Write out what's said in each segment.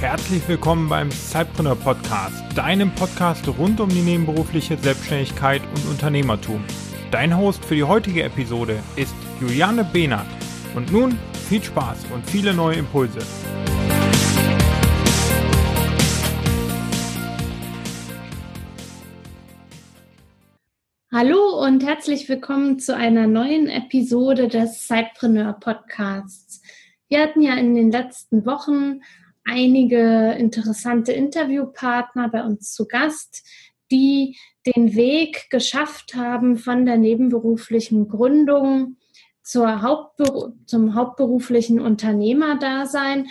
Herzlich willkommen beim Zeitpreneur Podcast, deinem Podcast rund um die nebenberufliche Selbstständigkeit und Unternehmertum. Dein Host für die heutige Episode ist Juliane Behnert. Und nun viel Spaß und viele neue Impulse. Herzlich willkommen zu einer neuen Episode des Zeitpreneur Podcasts. Wir hatten ja in den letzten Wochen einige interessante Interviewpartner bei uns zu Gast, die den Weg geschafft haben von der nebenberuflichen Gründung zur Hauptberu zum hauptberuflichen Unternehmerdasein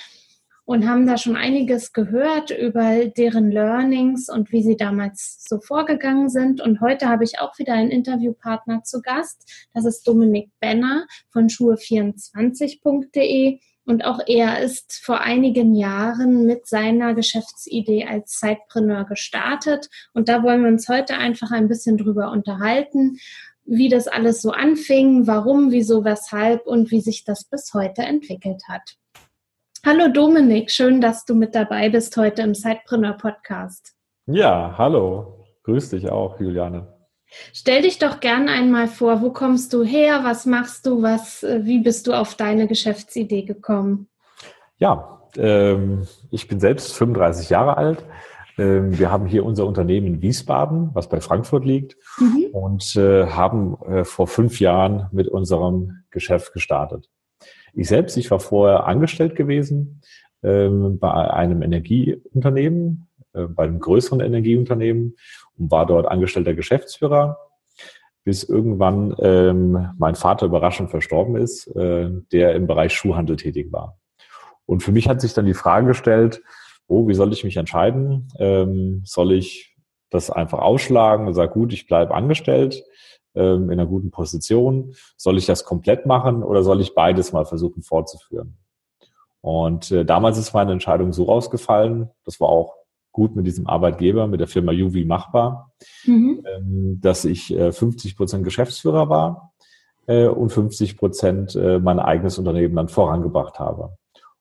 und haben da schon einiges gehört über deren Learnings und wie sie damals so vorgegangen sind. Und heute habe ich auch wieder einen Interviewpartner zu Gast. Das ist Dominik Benner von schuhe24.de. Und auch er ist vor einigen Jahren mit seiner Geschäftsidee als Zeitpreneur gestartet. Und da wollen wir uns heute einfach ein bisschen drüber unterhalten, wie das alles so anfing, warum, wieso, weshalb und wie sich das bis heute entwickelt hat. Hallo Dominik, schön, dass du mit dabei bist heute im Zeitpreneur Podcast. Ja, hallo. Grüß dich auch, Juliane. Stell dich doch gern einmal vor, wo kommst du her, was machst du, was, äh, wie bist du auf deine Geschäftsidee gekommen? Ja, ähm, ich bin selbst 35 Jahre alt. Ähm, wir haben hier unser Unternehmen in Wiesbaden, was bei Frankfurt liegt, mhm. und äh, haben äh, vor fünf Jahren mit unserem Geschäft gestartet. Ich selbst, ich war vorher angestellt gewesen ähm, bei einem Energieunternehmen, äh, bei einem größeren Energieunternehmen und war dort angestellter Geschäftsführer, bis irgendwann ähm, mein Vater überraschend verstorben ist, äh, der im Bereich Schuhhandel tätig war. Und für mich hat sich dann die Frage gestellt, oh, wie soll ich mich entscheiden? Ähm, soll ich das einfach ausschlagen und sage, gut, ich bleibe angestellt ähm, in einer guten Position? Soll ich das komplett machen oder soll ich beides mal versuchen fortzuführen? Und äh, damals ist meine Entscheidung so rausgefallen, das war auch gut mit diesem Arbeitgeber, mit der Firma Juvi machbar, mhm. ähm, dass ich äh, 50 Prozent Geschäftsführer war äh, und 50 Prozent äh, mein eigenes Unternehmen dann vorangebracht habe.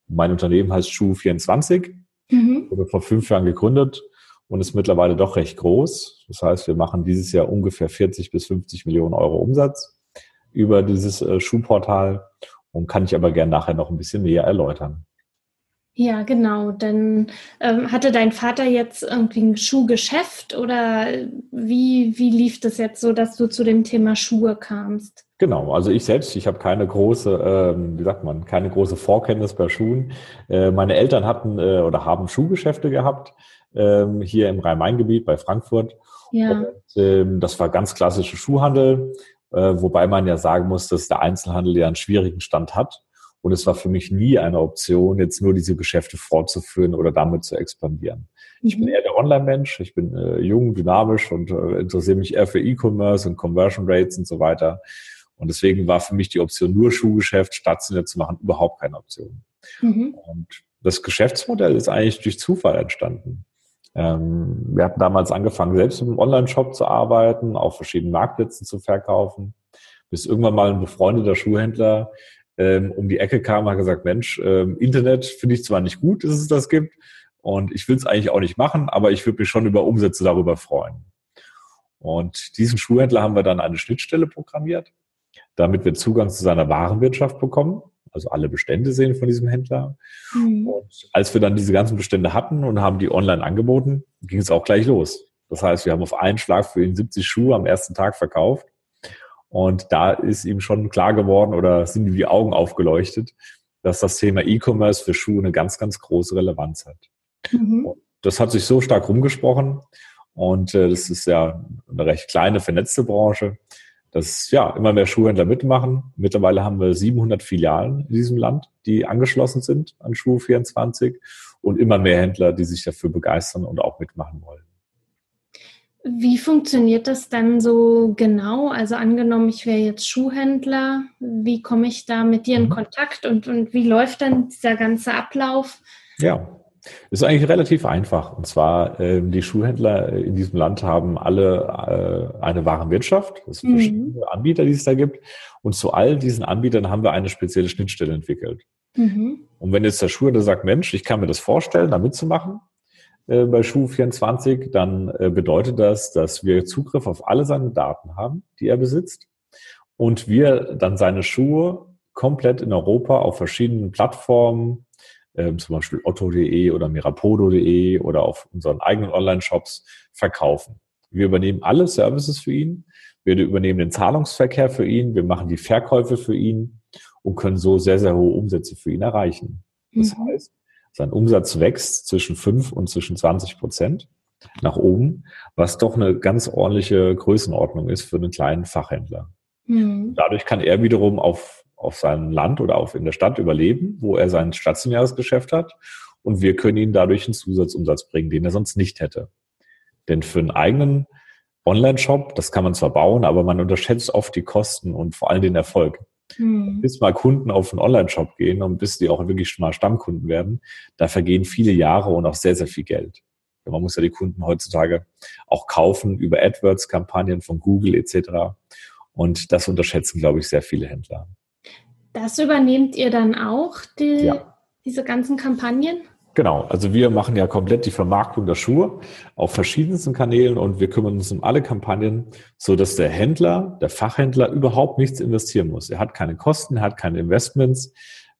Und mein Unternehmen heißt Schuh24, mhm. wurde vor fünf Jahren gegründet und ist mittlerweile doch recht groß. Das heißt, wir machen dieses Jahr ungefähr 40 bis 50 Millionen Euro Umsatz über dieses äh, Schuhportal und kann ich aber gerne nachher noch ein bisschen näher erläutern. Ja, genau. Dann ähm, hatte dein Vater jetzt irgendwie ein Schuhgeschäft oder wie, wie lief das jetzt so, dass du zu dem Thema Schuhe kamst? Genau, also ich selbst, ich habe keine große, ähm, wie sagt man, keine große Vorkenntnis bei Schuhen. Äh, meine Eltern hatten äh, oder haben Schuhgeschäfte gehabt ähm, hier im Rhein-Main-Gebiet bei Frankfurt. Ja. Und, ähm, das war ganz klassischer Schuhhandel, äh, wobei man ja sagen muss, dass der Einzelhandel ja einen schwierigen Stand hat. Und es war für mich nie eine Option, jetzt nur diese Geschäfte fortzuführen oder damit zu expandieren. Mhm. Ich bin mhm. eher der Online-Mensch. Ich bin äh, jung, dynamisch und äh, interessiere mich eher für E-Commerce und Conversion Rates und so weiter. Und deswegen war für mich die Option, nur Schuhgeschäft stationär zu machen, überhaupt keine Option. Mhm. Und das Geschäftsmodell ist eigentlich durch Zufall entstanden. Ähm, wir hatten damals angefangen, selbst im Online-Shop zu arbeiten, auf verschiedenen Marktplätzen zu verkaufen, bis irgendwann mal ein befreundeter Schuhhändler ähm, um die Ecke kam, hat gesagt, Mensch, ähm, Internet finde ich zwar nicht gut, dass es das gibt und ich will es eigentlich auch nicht machen, aber ich würde mich schon über Umsätze darüber freuen. Und diesen Schuhhändler haben wir dann eine Schnittstelle programmiert, damit wir Zugang zu seiner Warenwirtschaft bekommen, also alle Bestände sehen von diesem Händler. Mhm. Und als wir dann diese ganzen Bestände hatten und haben die online angeboten, ging es auch gleich los. Das heißt, wir haben auf einen Schlag für ihn 70 Schuhe am ersten Tag verkauft und da ist ihm schon klar geworden oder sind ihm die Augen aufgeleuchtet, dass das Thema E-Commerce für Schuhe eine ganz, ganz große Relevanz hat. Mhm. Das hat sich so stark rumgesprochen und äh, das ist ja eine recht kleine, vernetzte Branche, dass ja immer mehr Schuhhändler mitmachen. Mittlerweile haben wir 700 Filialen in diesem Land, die angeschlossen sind an Schuh24 und immer mehr Händler, die sich dafür begeistern und auch mitmachen wollen. Wie funktioniert das dann so genau? Also angenommen, ich wäre jetzt Schuhhändler, wie komme ich da mit dir in mhm. Kontakt und, und wie läuft dann dieser ganze Ablauf? Ja, Ist eigentlich relativ einfach. Und zwar, äh, die Schuhhändler in diesem Land haben alle äh, eine Warenwirtschaft. Es sind mhm. verschiedene Anbieter, die es da gibt. Und zu all diesen Anbietern haben wir eine spezielle Schnittstelle entwickelt. Mhm. Und wenn jetzt der Schuhhändler sagt, Mensch, ich kann mir das vorstellen, da mitzumachen, äh, bei Schuh24, dann äh, bedeutet das, dass wir Zugriff auf alle seine Daten haben, die er besitzt. Und wir dann seine Schuhe komplett in Europa auf verschiedenen Plattformen, ähm, zum Beispiel otto.de oder mirapodo.de oder auf unseren eigenen Online-Shops verkaufen. Wir übernehmen alle Services für ihn. Wir übernehmen den Zahlungsverkehr für ihn. Wir machen die Verkäufe für ihn und können so sehr, sehr hohe Umsätze für ihn erreichen. Das mhm. heißt, sein Umsatz wächst zwischen 5 und zwischen 20 Prozent nach oben, was doch eine ganz ordentliche Größenordnung ist für einen kleinen Fachhändler. Mhm. Dadurch kann er wiederum auf auf seinem Land oder auf in der Stadt überleben, wo er sein stationäres Geschäft hat. Und wir können ihn dadurch einen Zusatzumsatz bringen, den er sonst nicht hätte. Denn für einen eigenen Online-Shop, das kann man zwar bauen, aber man unterschätzt oft die Kosten und vor allem den Erfolg. Hm. Bis mal Kunden auf einen Online-Shop gehen und bis die auch wirklich mal Stammkunden werden, da vergehen viele Jahre und auch sehr, sehr viel Geld. Man muss ja die Kunden heutzutage auch kaufen über AdWords-Kampagnen von Google etc. Und das unterschätzen, glaube ich, sehr viele Händler. Das übernehmt ihr dann auch, die, ja. diese ganzen Kampagnen? Genau, also wir machen ja komplett die Vermarktung der Schuhe auf verschiedensten Kanälen und wir kümmern uns um alle Kampagnen, so dass der Händler, der Fachhändler überhaupt nichts investieren muss. Er hat keine Kosten, er hat keine Investments.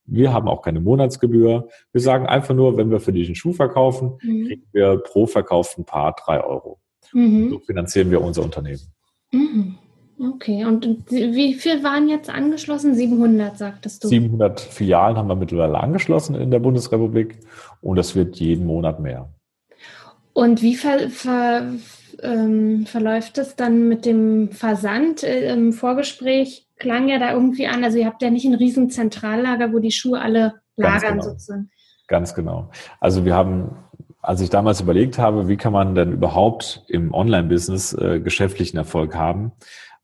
Wir haben auch keine Monatsgebühr. Wir sagen einfach nur, wenn wir für dich einen Schuh verkaufen, mhm. kriegen wir pro verkauften Paar drei Euro. Mhm. So finanzieren wir unser Unternehmen. Mhm. Okay, und wie viel waren jetzt angeschlossen? 700, sagtest du? 700 Filialen haben wir mittlerweile angeschlossen in der Bundesrepublik und das wird jeden Monat mehr. Und wie ver, ver, ähm, verläuft es dann mit dem Versand? Äh, Im Vorgespräch klang ja da irgendwie an, also ihr habt ja nicht ein riesen Zentrallager, wo die Schuhe alle lagern genau. sozusagen. Ganz genau. Also wir haben als ich damals überlegt habe, wie kann man denn überhaupt im Online-Business äh, geschäftlichen Erfolg haben,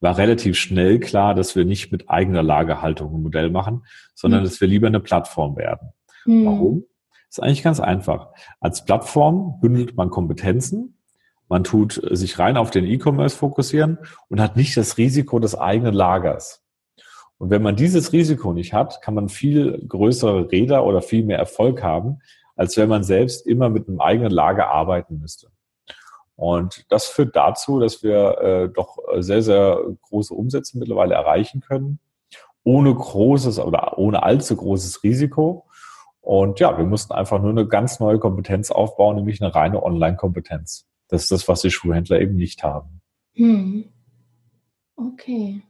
war relativ schnell klar, dass wir nicht mit eigener Lagerhaltung ein Modell machen, sondern mhm. dass wir lieber eine Plattform werden. Mhm. Warum? ist eigentlich ganz einfach. Als Plattform bündelt man Kompetenzen, man tut sich rein auf den E-Commerce fokussieren und hat nicht das Risiko des eigenen Lagers. Und wenn man dieses Risiko nicht hat, kann man viel größere Räder oder viel mehr Erfolg haben, als wenn man selbst immer mit einem eigenen Lager arbeiten müsste. Und das führt dazu, dass wir äh, doch sehr, sehr große Umsätze mittlerweile erreichen können, ohne großes oder ohne allzu großes Risiko. Und ja, wir mussten einfach nur eine ganz neue Kompetenz aufbauen, nämlich eine reine Online-Kompetenz. Das ist das, was die Schuhhändler eben nicht haben. Hm. Okay.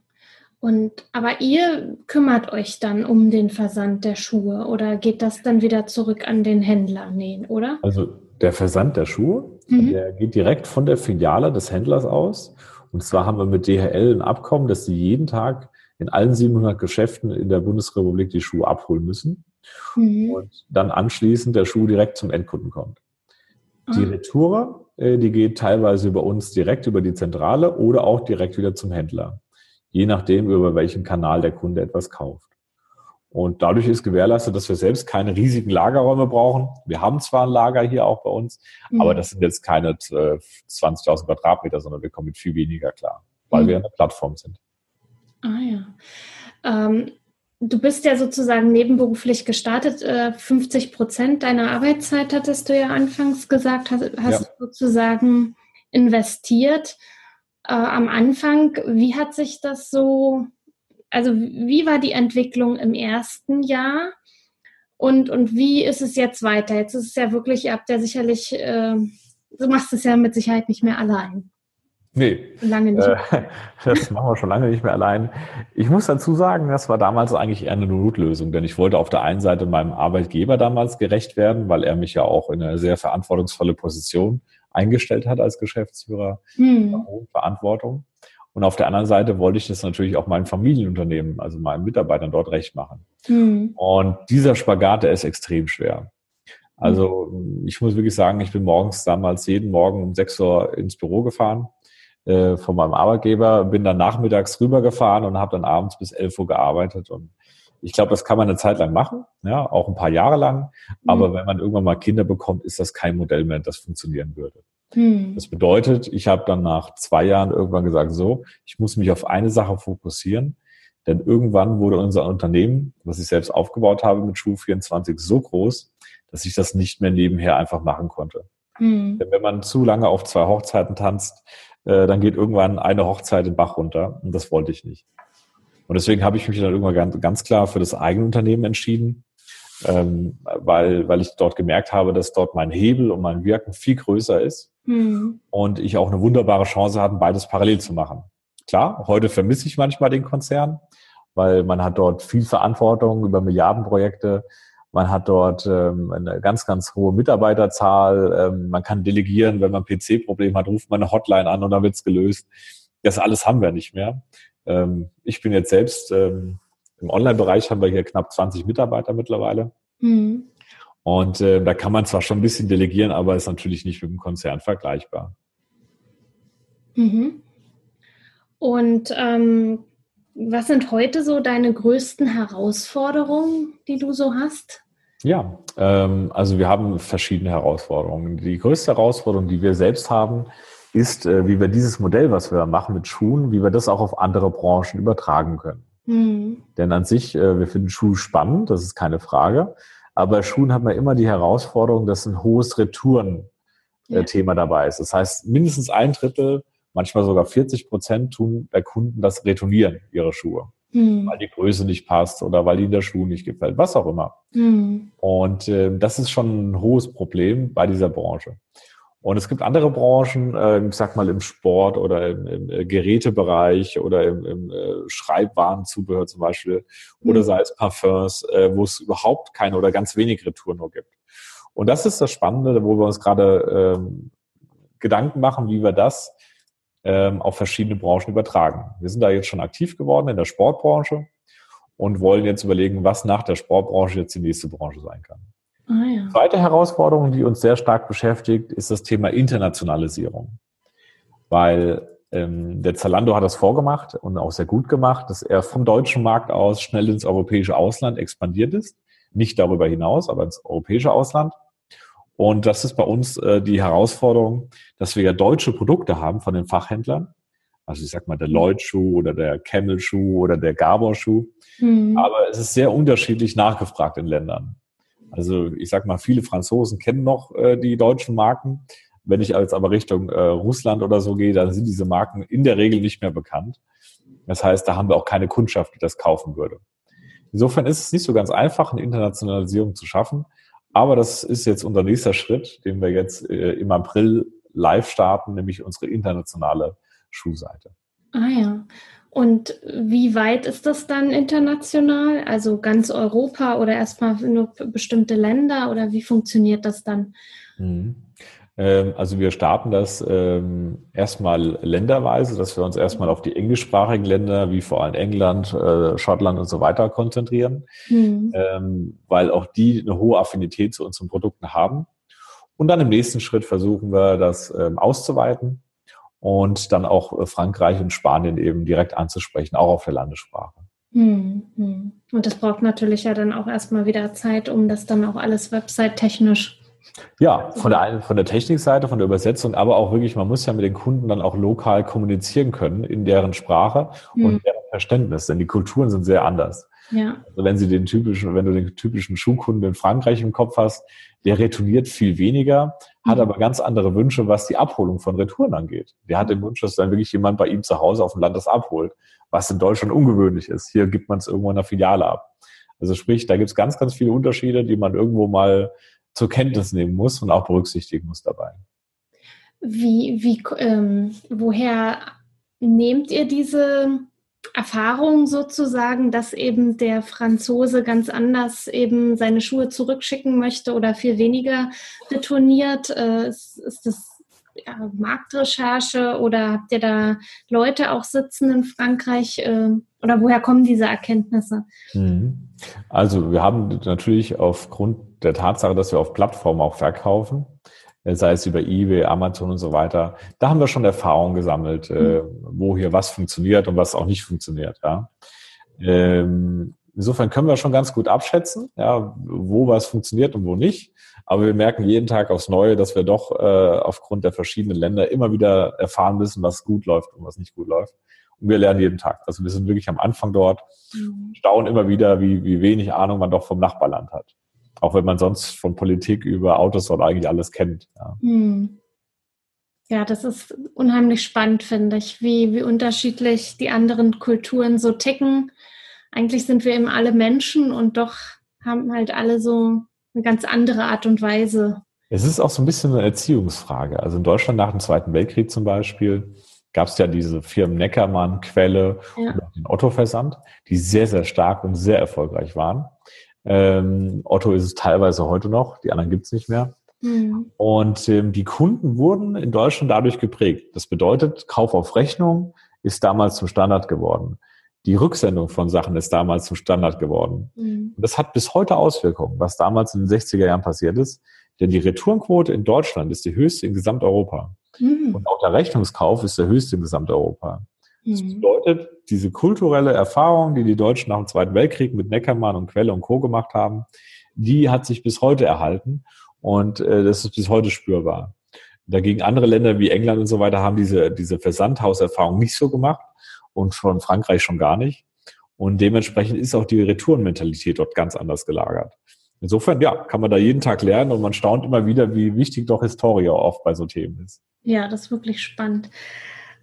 Und aber ihr kümmert euch dann um den Versand der Schuhe oder geht das dann wieder zurück an den Händler nähen, oder? Also der Versand der Schuhe, mhm. der geht direkt von der Filiale des Händlers aus. Und zwar haben wir mit DHL ein Abkommen, dass sie jeden Tag in allen 700 Geschäften in der Bundesrepublik die Schuhe abholen müssen. Mhm. Und dann anschließend der Schuh direkt zum Endkunden kommt. Die ah. Retour, äh, die geht teilweise über uns direkt über die Zentrale oder auch direkt wieder zum Händler. Je nachdem, über welchen Kanal der Kunde etwas kauft. Und dadurch ist gewährleistet, dass wir selbst keine riesigen Lagerräume brauchen. Wir haben zwar ein Lager hier auch bei uns, mhm. aber das sind jetzt keine 20.000 Quadratmeter, sondern wir kommen mit viel weniger klar, weil mhm. wir eine Plattform sind. Ah ja. Ähm, du bist ja sozusagen nebenberuflich gestartet. 50 äh, Prozent deiner Arbeitszeit hattest du ja anfangs gesagt, hast, hast ja. sozusagen investiert. Äh, am Anfang, wie hat sich das so also wie war die Entwicklung im ersten Jahr und, und wie ist es jetzt weiter? Jetzt ist es ja wirklich, ihr habt ja sicherlich, äh, du machst es ja mit Sicherheit nicht mehr allein. Nee. Lange nicht. Äh, das machen wir schon lange nicht mehr allein. Ich muss dazu sagen, das war damals eigentlich eher eine Notlösung, denn ich wollte auf der einen Seite meinem Arbeitgeber damals gerecht werden, weil er mich ja auch in eine sehr verantwortungsvolle Position eingestellt hat als Geschäftsführer. Hm. Verantwortung. Und auf der anderen Seite wollte ich das natürlich auch meinem Familienunternehmen, also meinen Mitarbeitern dort recht machen. Mhm. Und dieser Spagat, der ist extrem schwer. Also ich muss wirklich sagen, ich bin morgens damals jeden Morgen um 6 Uhr ins Büro gefahren äh, von meinem Arbeitgeber, bin dann nachmittags rübergefahren und habe dann abends bis 11 Uhr gearbeitet. Und Ich glaube, das kann man eine Zeit lang machen, ja, auch ein paar Jahre lang. Mhm. Aber wenn man irgendwann mal Kinder bekommt, ist das kein Modell mehr, das funktionieren würde. Mhm. Das bedeutet, ich habe dann nach zwei Jahren irgendwann gesagt, so, ich muss mich auf eine Sache fokussieren. Denn irgendwann wurde unser Unternehmen, was ich selbst aufgebaut habe mit Schuh 24, so groß, dass ich das nicht mehr nebenher einfach machen konnte. Mhm. Denn wenn man zu lange auf zwei Hochzeiten tanzt, äh, dann geht irgendwann eine Hochzeit den Bach runter. Und das wollte ich nicht. Und deswegen habe ich mich dann irgendwann ganz, ganz klar für das eigene Unternehmen entschieden, ähm, weil, weil ich dort gemerkt habe, dass dort mein Hebel und mein Wirken viel größer ist mhm. und ich auch eine wunderbare Chance hatte, beides parallel zu machen. Klar, heute vermisse ich manchmal den Konzern, weil man hat dort viel Verantwortung über Milliardenprojekte. Man hat dort ähm, eine ganz, ganz hohe Mitarbeiterzahl. Ähm, man kann delegieren. Wenn man ein PC-Problem hat, ruft man eine Hotline an und dann wird's gelöst. Das alles haben wir nicht mehr. Ähm, ich bin jetzt selbst ähm, im Online-Bereich haben wir hier knapp 20 Mitarbeiter mittlerweile. Mhm. Und äh, da kann man zwar schon ein bisschen delegieren, aber ist natürlich nicht mit dem Konzern vergleichbar. Mhm. Und ähm, was sind heute so deine größten Herausforderungen, die du so hast? Ja, ähm, also wir haben verschiedene Herausforderungen. Die größte Herausforderung, die wir selbst haben, ist, äh, wie wir dieses Modell, was wir machen mit Schuhen, wie wir das auch auf andere Branchen übertragen können. Mhm. Denn an sich, äh, wir finden Schuhe spannend, das ist keine Frage. Aber bei Schuhen hat man immer die Herausforderung, dass ein hohes Retouren-Thema ja. dabei ist. Das heißt, mindestens ein Drittel, manchmal sogar 40 Prozent tun bei Kunden das Retournieren ihrer Schuhe. Mhm. Weil die Größe nicht passt oder weil ihnen der Schuh nicht gefällt, was auch immer. Mhm. Und äh, das ist schon ein hohes Problem bei dieser Branche. Und es gibt andere Branchen, äh, ich sag mal im Sport oder im, im äh, Gerätebereich oder im, im äh, Schreibwarenzubehör zum Beispiel oder mhm. sei es Parfums, äh, wo es überhaupt keine oder ganz wenig Retouren nur gibt. Und das ist das Spannende, wo wir uns gerade ähm, Gedanken machen, wie wir das ähm, auf verschiedene Branchen übertragen. Wir sind da jetzt schon aktiv geworden in der Sportbranche und wollen jetzt überlegen, was nach der Sportbranche jetzt die nächste Branche sein kann. Ah, ja. Zweite Herausforderung, die uns sehr stark beschäftigt, ist das Thema Internationalisierung. Weil ähm, der Zalando hat das vorgemacht und auch sehr gut gemacht, dass er vom deutschen Markt aus schnell ins europäische Ausland expandiert ist. Nicht darüber hinaus, aber ins europäische Ausland. Und das ist bei uns äh, die Herausforderung, dass wir ja deutsche Produkte haben von den Fachhändlern. Also ich sag mal der Lloyd-Schuh oder der Camel-Schuh oder der Gabor-Schuh. Mhm. Aber es ist sehr unterschiedlich nachgefragt in Ländern. Also ich sag mal, viele Franzosen kennen noch äh, die deutschen Marken. Wenn ich jetzt aber Richtung äh, Russland oder so gehe, dann sind diese Marken in der Regel nicht mehr bekannt. Das heißt, da haben wir auch keine Kundschaft, die das kaufen würde. Insofern ist es nicht so ganz einfach, eine Internationalisierung zu schaffen. Aber das ist jetzt unser nächster Schritt, den wir jetzt äh, im April live starten, nämlich unsere internationale Schuhseite. Ah ja. Und wie weit ist das dann international? Also ganz Europa oder erstmal nur bestimmte Länder oder wie funktioniert das dann? Mhm. Ähm, also wir starten das ähm, erstmal länderweise, dass wir uns erstmal auf die englischsprachigen Länder wie vor allem England, äh, Schottland und so weiter konzentrieren, mhm. ähm, weil auch die eine hohe Affinität zu unseren Produkten haben. Und dann im nächsten Schritt versuchen wir das ähm, auszuweiten und dann auch äh, Frankreich und Spanien eben direkt anzusprechen, auch auf der Landessprache. Hm, hm. Und das braucht natürlich ja dann auch erstmal wieder Zeit, um das dann auch alles website-technisch. Ja, von der, von der Technikseite, von der Übersetzung, aber auch wirklich, man muss ja mit den Kunden dann auch lokal kommunizieren können in deren Sprache hm. und deren Verständnis, denn die Kulturen sind sehr anders. Ja. Also wenn sie den typischen, wenn du den typischen Schuhkunden in Frankreich im Kopf hast, der retourniert viel weniger, hat mhm. aber ganz andere Wünsche, was die Abholung von Retouren angeht. Der hat den Wunsch, dass dann wirklich jemand bei ihm zu Hause auf dem Land das abholt, was in Deutschland ungewöhnlich ist. Hier gibt man es irgendwo in der Filiale ab. Also sprich, da gibt es ganz, ganz viele Unterschiede, die man irgendwo mal zur Kenntnis nehmen muss und auch berücksichtigen muss dabei. Wie, wie, ähm, woher nehmt ihr diese Erfahrung sozusagen, dass eben der Franzose ganz anders eben seine Schuhe zurückschicken möchte oder viel weniger retourniert? Äh, ist, das Marktrecherche oder habt ihr da Leute auch sitzen in Frankreich? Äh, oder woher kommen diese Erkenntnisse? Mhm. Also wir haben natürlich aufgrund der Tatsache, dass wir auf Plattformen auch verkaufen, sei es über eBay, Amazon und so weiter. Da haben wir schon Erfahrungen gesammelt, äh, mhm. wo hier was funktioniert und was auch nicht funktioniert. Ja. Ähm, insofern können wir schon ganz gut abschätzen, ja, wo was funktioniert und wo nicht. Aber wir merken jeden Tag aufs Neue, dass wir doch äh, aufgrund der verschiedenen Länder immer wieder erfahren müssen, was gut läuft und was nicht gut läuft. Und wir lernen jeden Tag. Also wir sind wirklich am Anfang dort, mhm. staunen immer wieder, wie, wie wenig Ahnung man doch vom Nachbarland hat. Auch wenn man sonst von Politik über Autos dort eigentlich alles kennt. Ja. Mhm. Ja, das ist unheimlich spannend, finde ich, wie, wie unterschiedlich die anderen Kulturen so ticken. Eigentlich sind wir eben alle Menschen und doch haben halt alle so eine ganz andere Art und Weise. Es ist auch so ein bisschen eine Erziehungsfrage. Also in Deutschland nach dem Zweiten Weltkrieg zum Beispiel gab es ja diese Firmen Neckermann, Quelle ja. und den Otto-Versand, die sehr, sehr stark und sehr erfolgreich waren. Ähm, Otto ist es teilweise heute noch, die anderen gibt es nicht mehr. Mhm. Und ähm, die Kunden wurden in Deutschland dadurch geprägt. Das bedeutet, Kauf auf Rechnung ist damals zum Standard geworden. Die Rücksendung von Sachen ist damals zum Standard geworden. Mhm. Das hat bis heute Auswirkungen, was damals in den 60er Jahren passiert ist. Denn die Retourenquote in Deutschland ist die höchste in Gesamteuropa. Mhm. Und auch der Rechnungskauf ist der höchste in Gesamteuropa. Das mhm. bedeutet, diese kulturelle Erfahrung, die die Deutschen nach dem Zweiten Weltkrieg mit Neckermann und Quelle und Co. gemacht haben, die hat sich bis heute erhalten. Und äh, das ist bis heute spürbar. Dagegen andere Länder wie England und so weiter haben diese, diese Versandhauserfahrung nicht so gemacht und von Frankreich schon gar nicht. Und dementsprechend ist auch die Retourenmentalität dort ganz anders gelagert. Insofern, ja, kann man da jeden Tag lernen und man staunt immer wieder, wie wichtig doch Historie oft bei so Themen ist. Ja, das ist wirklich spannend.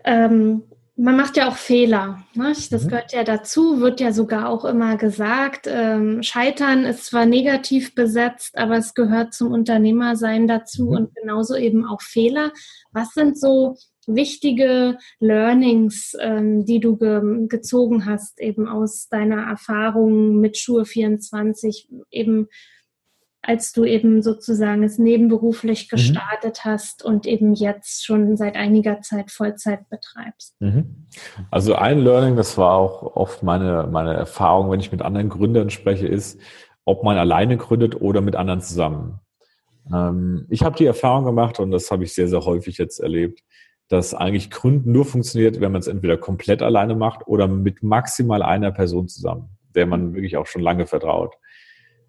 Ähm, man macht ja auch Fehler. Ne? Das mhm. gehört ja dazu, wird ja sogar auch immer gesagt. Ähm, Scheitern ist zwar negativ besetzt, aber es gehört zum Unternehmersein dazu mhm. und genauso eben auch Fehler. Was sind so wichtige Learnings, ähm, die du ge gezogen hast, eben aus deiner Erfahrung mit Schuhe 24, eben als du eben sozusagen es nebenberuflich mhm. gestartet mhm. hast und eben jetzt schon seit einiger Zeit Vollzeit betreibst? Mhm. Also ein Learning, das war auch oft meine, meine Erfahrung, wenn ich mit anderen Gründern spreche, ist, ob man alleine gründet oder mit anderen zusammen. Ähm, ich habe die Erfahrung gemacht und das habe ich sehr, sehr häufig jetzt erlebt, dass eigentlich Gründen nur funktioniert, wenn man es entweder komplett alleine macht oder mit maximal einer Person zusammen, der man wirklich auch schon lange vertraut.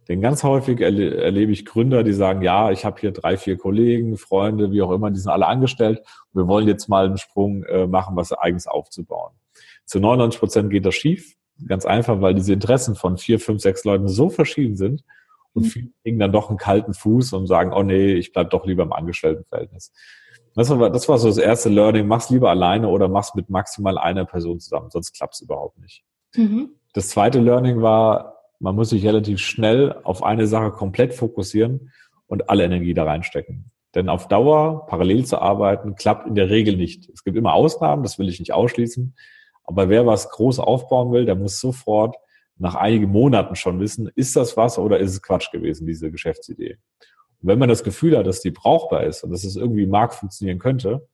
Denn ganz häufig erle erlebe ich Gründer, die sagen, ja, ich habe hier drei, vier Kollegen, Freunde, wie auch immer, die sind alle angestellt. Wir wollen jetzt mal einen Sprung äh, machen, was eigens aufzubauen. Zu 99 Prozent geht das schief. Ganz einfach, weil diese Interessen von vier, fünf, sechs Leuten so verschieden sind und mhm. viele kriegen dann doch einen kalten Fuß und sagen, oh nee, ich bleib doch lieber im Angestelltenverhältnis. Das war, das war so das erste Learning. Mach's lieber alleine oder mach's mit maximal einer Person zusammen, sonst klappt's überhaupt nicht. Mhm. Das zweite Learning war, man muss sich relativ schnell auf eine Sache komplett fokussieren und alle Energie da reinstecken. Denn auf Dauer parallel zu arbeiten klappt in der Regel nicht. Es gibt immer Ausnahmen, das will ich nicht ausschließen. Aber wer was groß aufbauen will, der muss sofort nach einigen Monaten schon wissen, ist das was oder ist es Quatsch gewesen, diese Geschäftsidee. Und wenn man das Gefühl hat, dass die brauchbar ist und dass es irgendwie im Markt funktionieren könnte,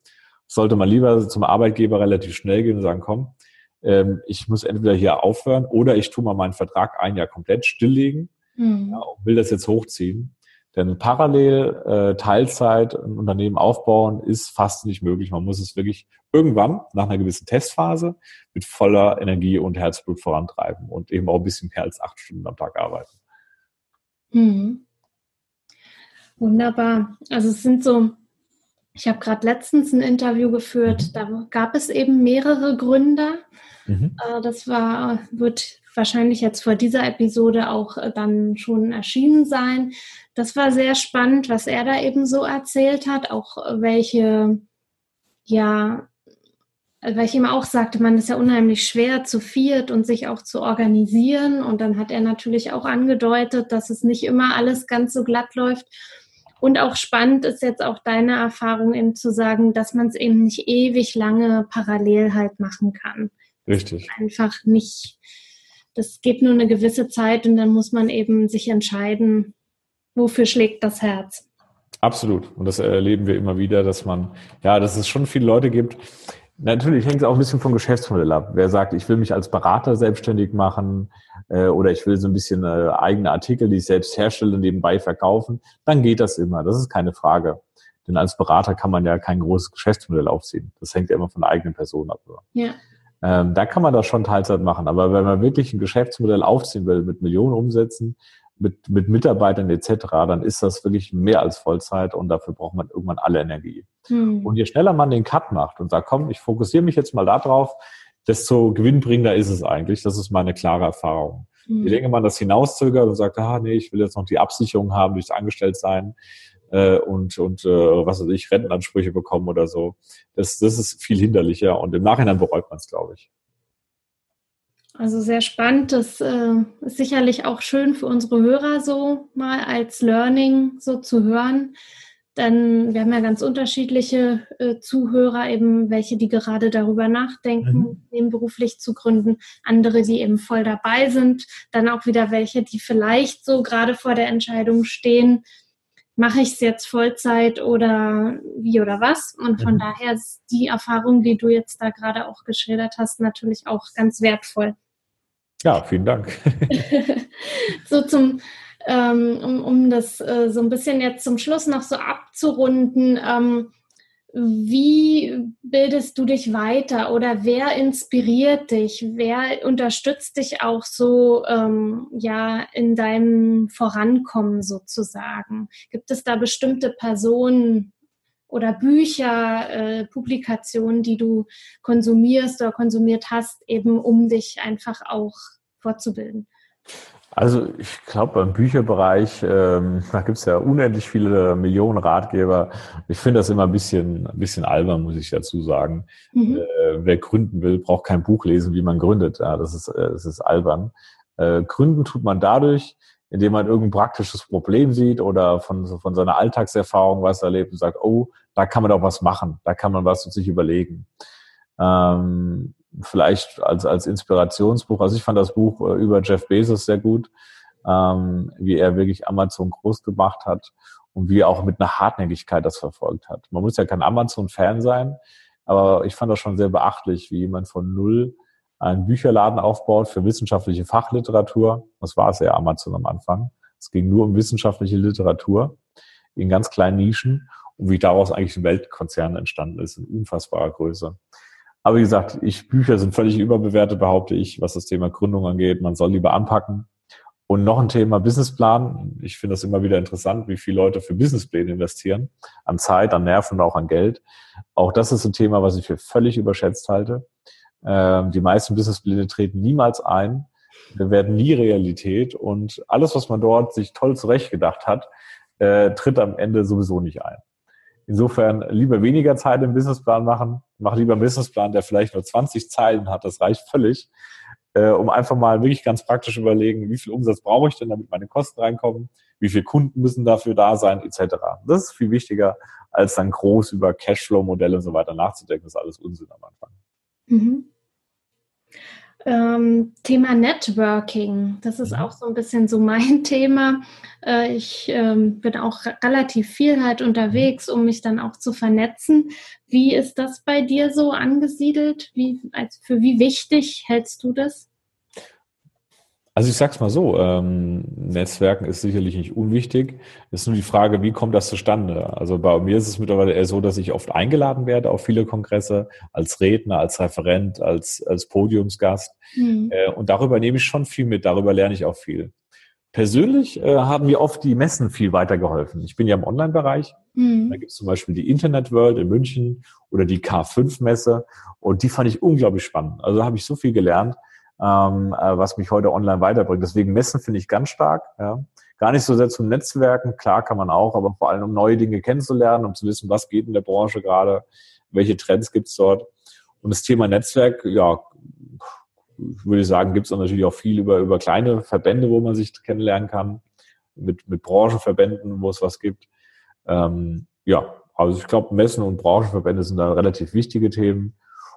sollte man lieber zum Arbeitgeber relativ schnell gehen und sagen, komm, ähm, ich muss entweder hier aufhören oder ich tue mal meinen Vertrag ein Jahr komplett stilllegen mhm. ja, und will das jetzt hochziehen. Denn parallel äh, Teilzeit ein Unternehmen aufbauen ist fast nicht möglich. Man muss es wirklich irgendwann nach einer gewissen Testphase mit voller Energie und Herzblut vorantreiben und eben auch ein bisschen mehr als acht Stunden am Tag arbeiten. Mhm. Wunderbar. Also es sind so ich habe gerade letztens ein Interview geführt, da gab es eben mehrere Gründer. Mhm. Äh, das war, wird wahrscheinlich jetzt vor dieser Episode auch äh, dann schon erschienen sein. Das war sehr spannend, was er da eben so erzählt hat, auch welche, ja, weil ich ihm auch sagte, man ist ja unheimlich schwer zu viert und sich auch zu organisieren. Und dann hat er natürlich auch angedeutet, dass es nicht immer alles ganz so glatt läuft. Und auch spannend ist jetzt auch deine Erfahrung eben zu sagen, dass man es eben nicht ewig lange parallel halt machen kann. Richtig. Einfach nicht. Das geht nur eine gewisse Zeit und dann muss man eben sich entscheiden, wofür schlägt das Herz. Absolut. Und das erleben wir immer wieder, dass man, ja, dass es schon viele Leute gibt, Natürlich hängt es auch ein bisschen vom Geschäftsmodell ab. Wer sagt, ich will mich als Berater selbstständig machen äh, oder ich will so ein bisschen äh, eigene Artikel, die ich selbst herstelle, nebenbei verkaufen, dann geht das immer. Das ist keine Frage. Denn als Berater kann man ja kein großes Geschäftsmodell aufziehen. Das hängt ja immer von der eigenen Person ab. Ja. Ähm, da kann man das schon Teilzeit machen. Aber wenn man wirklich ein Geschäftsmodell aufziehen will mit Millionen Umsätzen, mit, mit Mitarbeitern etc., dann ist das wirklich mehr als Vollzeit und dafür braucht man irgendwann alle Energie. Hm. Und je schneller man den Cut macht und sagt, komm, ich fokussiere mich jetzt mal darauf, desto gewinnbringender ist es eigentlich. Das ist meine klare Erfahrung. Hm. Je länger man das hinauszögert und sagt, ah nee, ich will jetzt noch die Absicherung haben durchs Angestelltsein äh, und, und äh, was weiß ich, Rentenansprüche bekommen oder so, das, das ist viel hinderlicher und im Nachhinein bereut man es, glaube ich. Also sehr spannend. Das äh, ist sicherlich auch schön für unsere Hörer so mal als Learning so zu hören. Denn wir haben ja ganz unterschiedliche äh, Zuhörer, eben welche, die gerade darüber nachdenken, mhm. nebenberuflich zu gründen, andere, die eben voll dabei sind, dann auch wieder welche, die vielleicht so gerade vor der Entscheidung stehen, mache ich es jetzt Vollzeit oder wie oder was. Und von mhm. daher ist die Erfahrung, die du jetzt da gerade auch geschildert hast, natürlich auch ganz wertvoll. Ja, vielen Dank. so zum, ähm, um, um das äh, so ein bisschen jetzt zum Schluss noch so abzurunden. Ähm, wie bildest du dich weiter oder wer inspiriert dich? Wer unterstützt dich auch so ähm, ja in deinem Vorankommen sozusagen? Gibt es da bestimmte Personen oder Bücher, äh, Publikationen, die du konsumierst oder konsumiert hast, eben um dich einfach auch fortzubilden? Also ich glaube, im Bücherbereich, ähm, da gibt es ja unendlich viele Millionen Ratgeber. Ich finde das immer ein bisschen, ein bisschen albern, muss ich dazu sagen. Mhm. Äh, wer gründen will, braucht kein Buch lesen, wie man gründet. Ja, das ist, äh, das ist albern. Äh, gründen tut man dadurch, indem man irgendein praktisches Problem sieht oder von, von seiner Alltagserfahrung was erlebt und sagt, oh, da kann man doch was machen, da kann man was sich überlegen. Ähm, vielleicht als, als Inspirationsbuch. Also ich fand das Buch äh, über Jeff Bezos sehr gut, ähm, wie er wirklich Amazon groß gemacht hat und wie er auch mit einer Hartnäckigkeit das verfolgt hat. Man muss ja kein Amazon-Fan sein, aber ich fand das schon sehr beachtlich, wie jemand von null einen Bücherladen aufbaut für wissenschaftliche Fachliteratur. Das war es ja Amazon am Anfang. Es ging nur um wissenschaftliche Literatur in ganz kleinen Nischen und wie daraus eigentlich ein Weltkonzern entstanden ist in unfassbarer Größe. Aber wie gesagt, ich, Bücher sind völlig überbewertet, behaupte ich, was das Thema Gründung angeht. Man soll lieber anpacken. Und noch ein Thema Businessplan. Ich finde das immer wieder interessant, wie viele Leute für Businesspläne investieren. An Zeit, an Nerven und auch an Geld. Auch das ist ein Thema, was ich für völlig überschätzt halte. Ähm, die meisten Businesspläne treten niemals ein, werden nie Realität. Und alles, was man dort sich toll zurechtgedacht hat, äh, tritt am Ende sowieso nicht ein. Insofern lieber weniger Zeit im Businessplan machen, mach lieber einen Businessplan, der vielleicht nur 20 Zeilen hat, das reicht völlig, äh, um einfach mal wirklich ganz praktisch überlegen, wie viel Umsatz brauche ich denn, damit meine Kosten reinkommen, wie viele Kunden müssen dafür da sein, etc. Das ist viel wichtiger, als dann groß über Cashflow-Modelle und so weiter nachzudenken. Das ist alles Unsinn am Anfang. Mhm. Ähm, Thema Networking, das ist auch so ein bisschen so mein Thema. Äh, ich ähm, bin auch relativ viel halt unterwegs, um mich dann auch zu vernetzen. Wie ist das bei dir so angesiedelt? Wie, als, für wie wichtig hältst du das? Also ich sag's mal so, ähm, Netzwerken ist sicherlich nicht unwichtig. Es ist nur die Frage, wie kommt das zustande? Also bei mir ist es mittlerweile eher so, dass ich oft eingeladen werde auf viele Kongresse als Redner, als Referent, als, als Podiumsgast. Mhm. Äh, und darüber nehme ich schon viel mit, darüber lerne ich auch viel. Persönlich äh, haben mir oft die Messen viel weitergeholfen. Ich bin ja im Online-Bereich. Mhm. Da gibt es zum Beispiel die Internet World in München oder die K5-Messe und die fand ich unglaublich spannend. Also da habe ich so viel gelernt ähm, äh, was mich heute online weiterbringt. Deswegen Messen finde ich ganz stark. Ja. Gar nicht so sehr zum Netzwerken, klar kann man auch, aber vor allem um neue Dinge kennenzulernen, um zu wissen, was geht in der Branche gerade, welche Trends gibt es dort. Und das Thema Netzwerk, ja, würde ich sagen, gibt es natürlich auch viel über, über kleine Verbände, wo man sich kennenlernen kann, mit, mit Branchenverbänden, wo es was gibt. Ähm, ja, also ich glaube, Messen und Branchenverbände sind da relativ wichtige Themen.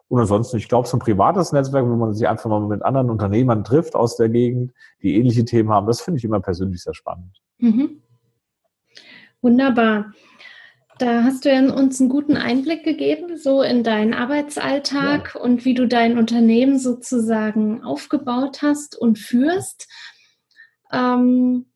Und ansonsten, ich glaube, so ein privates Netzwerk, wenn man sich einfach mal mit anderen Unternehmern trifft aus der Gegend, die ähnliche Themen haben, das finde ich immer persönlich sehr spannend. Mhm. Wunderbar. Da hast du ja uns einen guten Einblick gegeben, so in deinen Arbeitsalltag ja. und wie du dein Unternehmen sozusagen aufgebaut hast und führst. Ähm,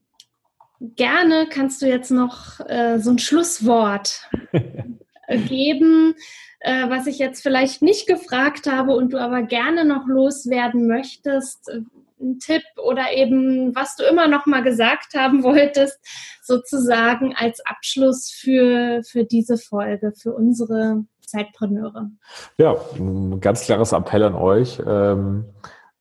gerne kannst du jetzt noch äh, so ein Schlusswort geben, äh, was ich jetzt vielleicht nicht gefragt habe und du aber gerne noch loswerden möchtest? Ein Tipp oder eben, was du immer noch mal gesagt haben wolltest, sozusagen als Abschluss für, für diese Folge, für unsere Zeitpreneure? Ja, ein ganz klares Appell an euch. Ähm,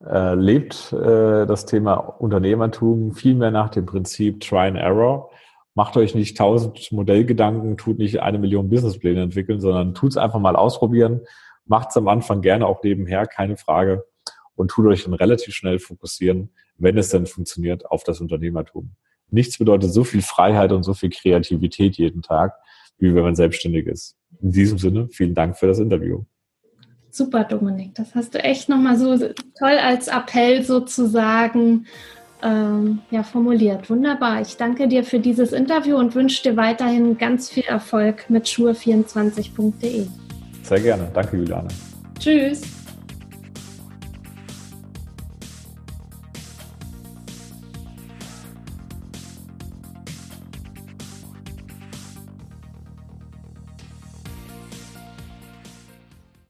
äh, lebt äh, das Thema Unternehmertum viel mehr nach dem Prinzip Try and Error. Macht euch nicht tausend Modellgedanken, tut nicht eine Million Businesspläne entwickeln, sondern tut es einfach mal ausprobieren. Macht es am Anfang gerne auch nebenher, keine Frage. Und tut euch dann relativ schnell fokussieren, wenn es denn funktioniert, auf das Unternehmertum. Nichts bedeutet so viel Freiheit und so viel Kreativität jeden Tag, wie wenn man selbstständig ist. In diesem Sinne, vielen Dank für das Interview. Super, Dominik. Das hast du echt nochmal so toll als Appell sozusagen ähm, ja, formuliert. Wunderbar. Ich danke dir für dieses Interview und wünsche dir weiterhin ganz viel Erfolg mit schuhe24.de. Sehr gerne. Danke, Juliane. Tschüss.